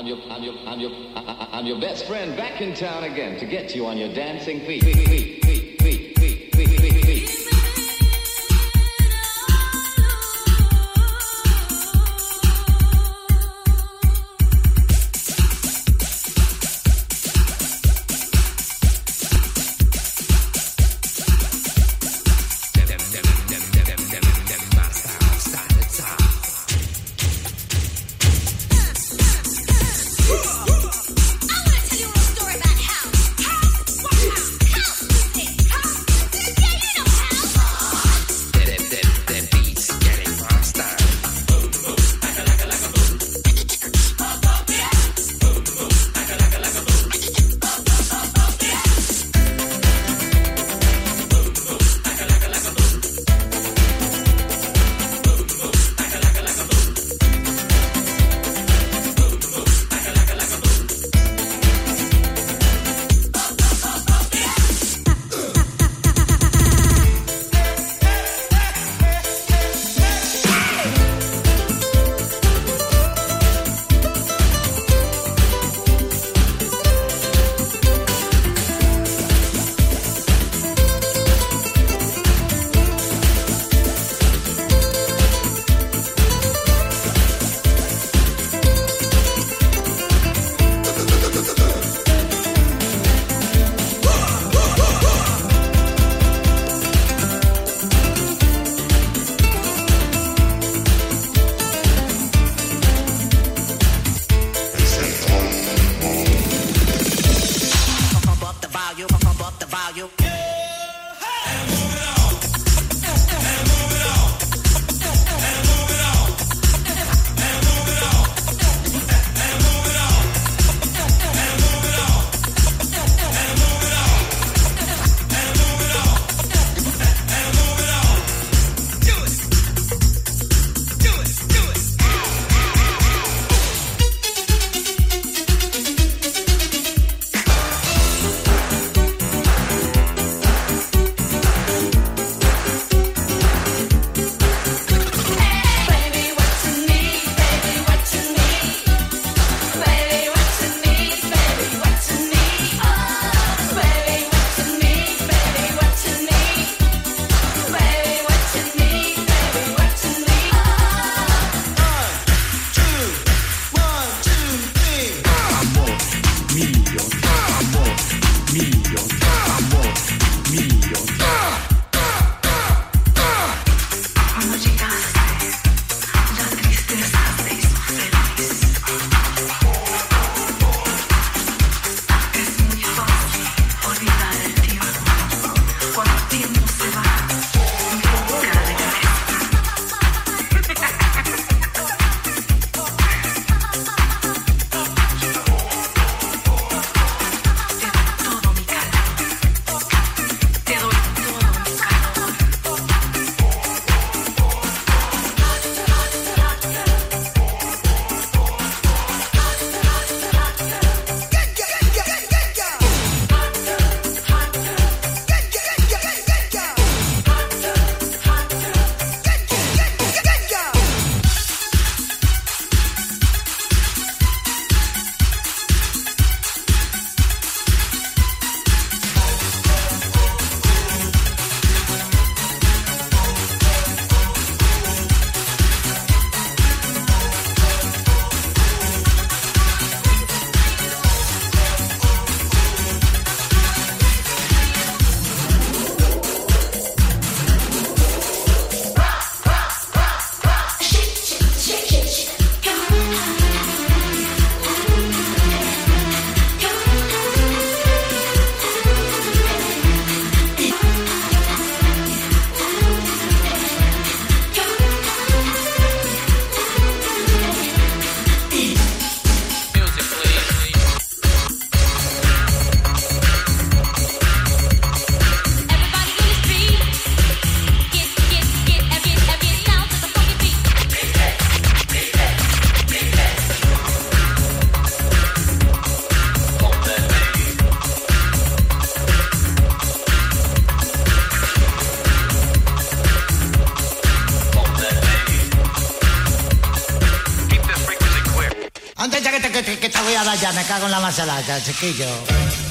I'm your, I'm your, I'm your, I'm your best friend back in town again to get you on your dancing feet. Antes ya que te, que, te voy a dar ya, me cago en la maceraca, chiquillo.